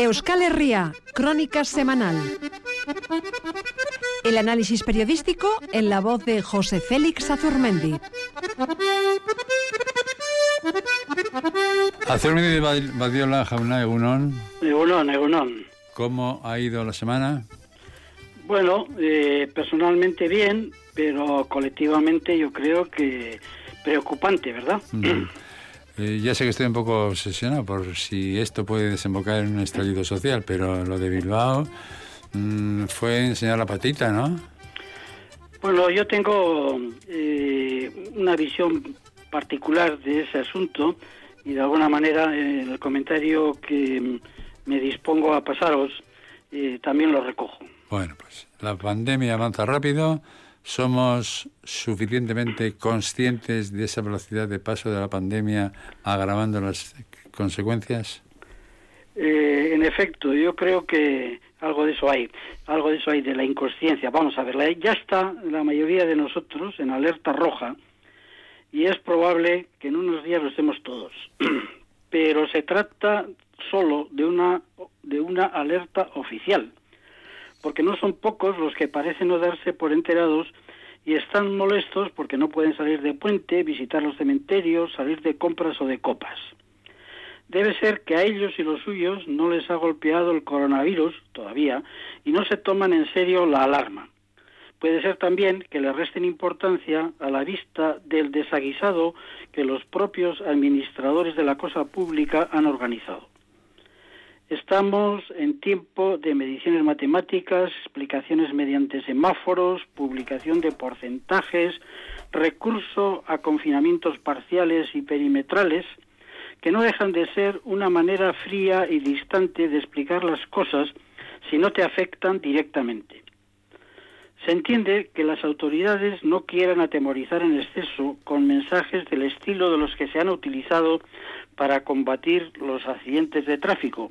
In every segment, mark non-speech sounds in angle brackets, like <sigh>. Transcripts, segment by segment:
Euskal Herria, Crónica Semanal. El análisis periodístico en la voz de José Félix Azurmendi. Azurmendi Badiola, Jauna, Egunon. Egunon, Egunon. ¿Cómo ha ido la semana? Bueno, eh, personalmente bien, pero colectivamente yo creo que preocupante, ¿verdad? Eh, ya sé que estoy un poco obsesionado por si esto puede desembocar en un estallido social, pero lo de Bilbao mm, fue enseñar la patita, ¿no? Bueno, yo tengo eh, una visión particular de ese asunto y de alguna manera el comentario que me dispongo a pasaros eh, también lo recojo. Bueno, pues la pandemia avanza rápido ¿Somos suficientemente conscientes de esa velocidad de paso de la pandemia agravando las consecuencias? Eh, en efecto, yo creo que algo de eso hay, algo de eso hay de la inconsciencia. Vamos a ver, ya está la mayoría de nosotros en alerta roja y es probable que en unos días lo estemos todos. <clears throat> Pero se trata solo de una de una alerta oficial porque no son pocos los que parecen no darse por enterados y están molestos porque no pueden salir de puente, visitar los cementerios, salir de compras o de copas. Debe ser que a ellos y los suyos no les ha golpeado el coronavirus todavía y no se toman en serio la alarma. Puede ser también que le resten importancia a la vista del desaguisado que los propios administradores de la cosa pública han organizado. Estamos en tiempo de mediciones matemáticas, explicaciones mediante semáforos, publicación de porcentajes, recurso a confinamientos parciales y perimetrales, que no dejan de ser una manera fría y distante de explicar las cosas si no te afectan directamente. Se entiende que las autoridades no quieran atemorizar en exceso con mensajes del estilo de los que se han utilizado para combatir los accidentes de tráfico,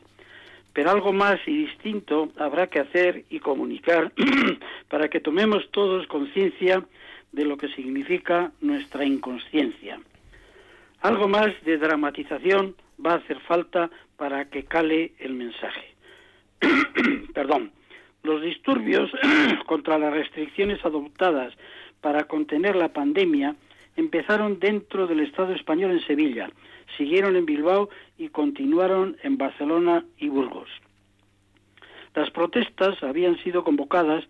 pero algo más y distinto habrá que hacer y comunicar <clears throat> para que tomemos todos conciencia de lo que significa nuestra inconsciencia. Algo más de dramatización va a hacer falta para que cale el mensaje. <clears throat> Perdón. Los disturbios <clears throat> contra las restricciones adoptadas para contener la pandemia empezaron dentro del Estado español en Sevilla, siguieron en Bilbao y continuaron en Barcelona y Burgos. Las protestas habían sido convocadas,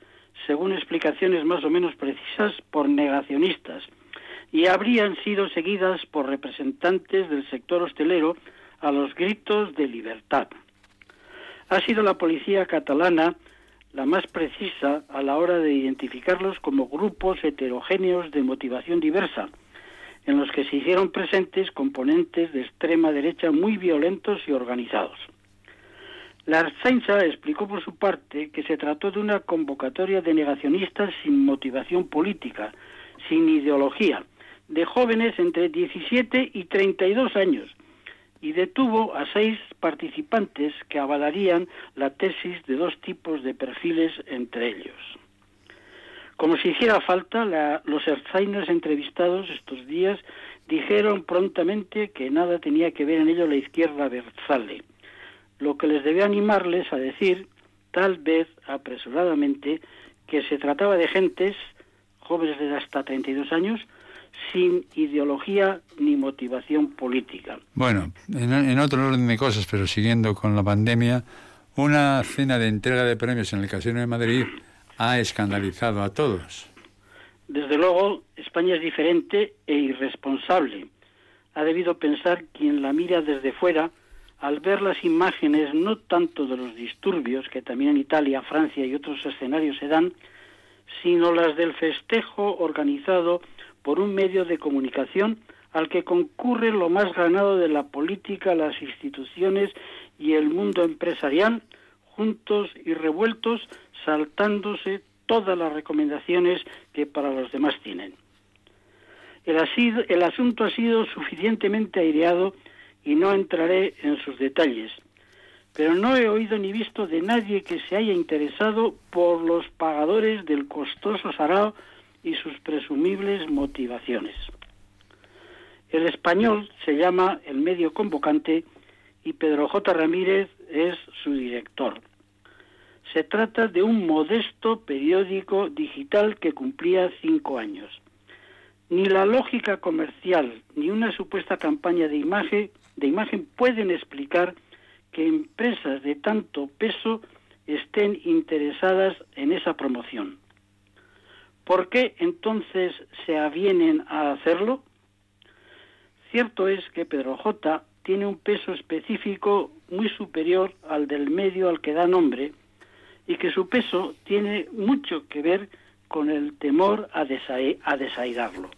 según explicaciones más o menos precisas, por negacionistas y habrían sido seguidas por representantes del sector hostelero a los gritos de libertad. Ha sido la policía catalana la más precisa a la hora de identificarlos como grupos heterogéneos de motivación diversa, en los que se hicieron presentes componentes de extrema derecha muy violentos y organizados. La Arzainza explicó por su parte que se trató de una convocatoria de negacionistas sin motivación política, sin ideología, de jóvenes entre 17 y 32 años, y detuvo a seis participantes que avalarían la tesis de dos tipos de perfiles entre ellos. Como si hiciera falta, los Erzainers entrevistados estos días dijeron prontamente que nada tenía que ver en ello la izquierda Berzale, lo que les debe animarles a decir, tal vez apresuradamente, que se trataba de gentes, jóvenes de hasta 32 años, sin ideología ni motivación política. Bueno, en, en, otro orden de cosas, pero siguiendo con la pandemia, una cena de entrega de premios en el Casino de Madrid ha escandalizado a todos. Desde luego, España es diferente e irresponsable. Ha debido pensar quien la mira desde fuera al ver las imágenes no tanto de los disturbios que también en Italia, Francia y otros escenarios se dan, sino las del festejo organizado por un medio de comunicación al que concurre lo más ganado de la política, las instituciones y el mundo empresarial, juntos y revueltos, saltándose todas las recomendaciones que para los demás tienen. El, el asunto ha sido suficientemente aireado y no entraré en sus detalles, pero no he oído ni visto de nadie que se haya interesado por los pagadores del costoso sarao y sus presumibles motivaciones. El español se llama el medio convocante y Pedro J. Ramírez es su director. Se trata de un modesto periódico digital que cumplía cinco años. Ni la lógica comercial ni una supuesta campaña de imagen, de imagen pueden explicar que empresas de tanto peso estén interesadas en esa promoción. ¿Por qué entonces se avienen a hacerlo? Cierto es que Pedro J tiene un peso específico muy superior al del medio al que da nombre y que su peso tiene mucho que ver con el temor a, a desairarlo.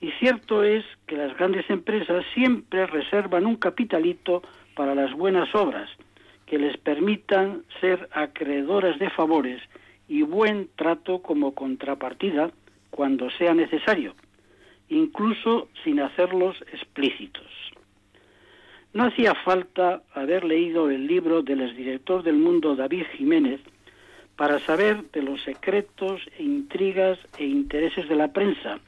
Y cierto es que las grandes empresas siempre reservan un capitalito para las buenas obras que les permitan ser acreedoras de favores y buen trato como contrapartida cuando sea necesario, incluso sin hacerlos explícitos. No hacía falta haber leído el libro del exdirector del mundo David Jiménez para saber de los secretos, e intrigas e intereses de la prensa,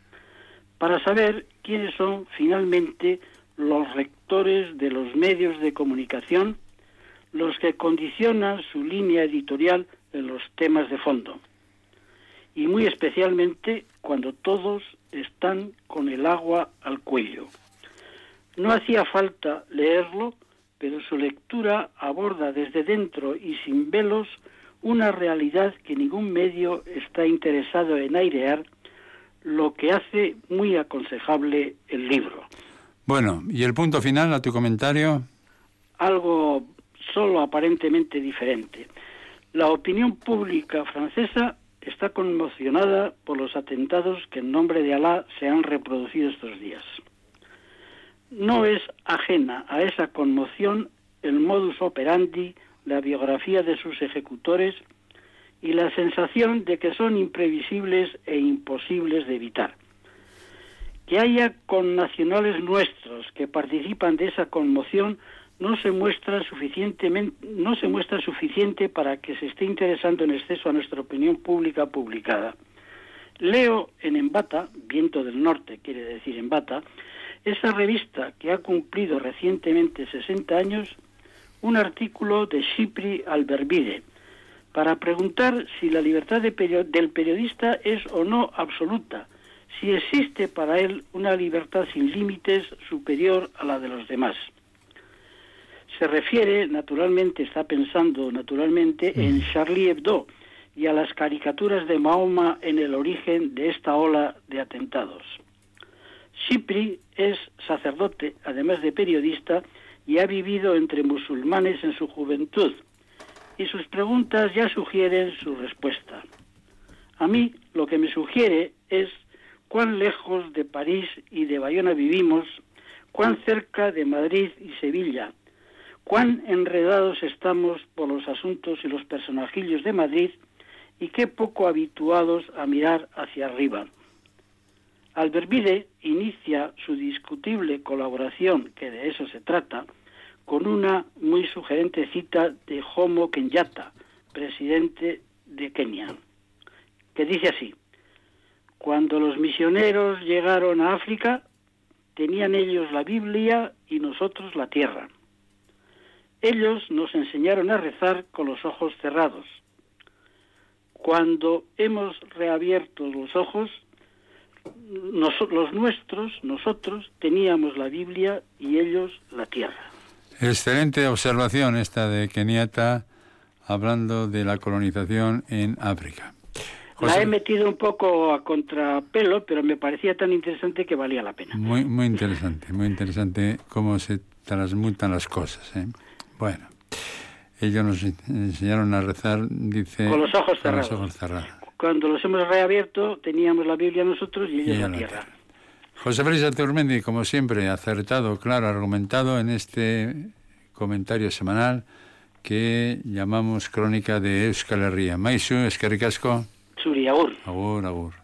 para saber quiénes son finalmente los rectores de los medios de comunicación, los que condicionan su línea editorial en los temas de fondo. Y muy especialmente cuando todos están con el agua al cuello. No hacía falta leerlo, pero su lectura aborda desde dentro y sin velos una realidad que ningún medio está interesado en airear, lo que hace muy aconsejable el libro. Bueno, ¿y el punto final a tu comentario? Algo solo aparentemente diferente. La opinión pública francesa está conmocionada por los atentados que en nombre de Alá se han reproducido estos días. No es ajena a esa conmoción el modus operandi, la biografía de sus ejecutores y la sensación de que son imprevisibles e imposibles de evitar. Que haya connacionales nuestros que participan de esa conmoción no se muestra suficientemente no se muestra suficiente para que se esté interesando en exceso a nuestra opinión pública publicada. Leo en Embata, Viento del Norte quiere decir Embata, esa revista que ha cumplido recientemente 60 años, un artículo de Cipri Alberbide para preguntar si la libertad de del periodista es o no absoluta, si existe para él una libertad sin límites superior a la de los demás se refiere, naturalmente, está pensando naturalmente en Charlie Hebdo y a las caricaturas de Mahoma en el origen de esta ola de atentados. Cipri es sacerdote, además de periodista, y ha vivido entre musulmanes en su juventud, y sus preguntas ya sugieren su respuesta. A mí lo que me sugiere es cuán lejos de París y de Bayona vivimos, cuán cerca de Madrid y Sevilla, cuán enredados estamos por los asuntos y los personajillos de Madrid y qué poco habituados a mirar hacia arriba. Alberbide inicia su discutible colaboración, que de eso se trata, con una muy sugerente cita de Jomo Kenyatta, presidente de Kenia, que dice así, cuando los misioneros llegaron a África, tenían ellos la Biblia y nosotros la tierra. Ellos nos enseñaron a rezar con los ojos cerrados. Cuando hemos reabierto los ojos, los nuestros, nosotros, teníamos la Biblia y ellos la tierra. Excelente observación esta de Kenyatta hablando de la colonización en África. La he metido un poco a contrapelo, pero me parecía tan interesante que valía la pena. Muy, muy interesante, muy interesante cómo se transmutan las cosas. ¿eh? Bueno, ellos nos enseñaron a rezar, dice... Con los ojos cerrados. Cuando los hemos reabierto, teníamos la Biblia nosotros y ellos la, tierra. José Félix Turmendi, como siempre, acertado, claro, argumentado en este comentario semanal que llamamos Crónica de Euskal Herria. Escarricasco. Suri, agur. Agur, agur.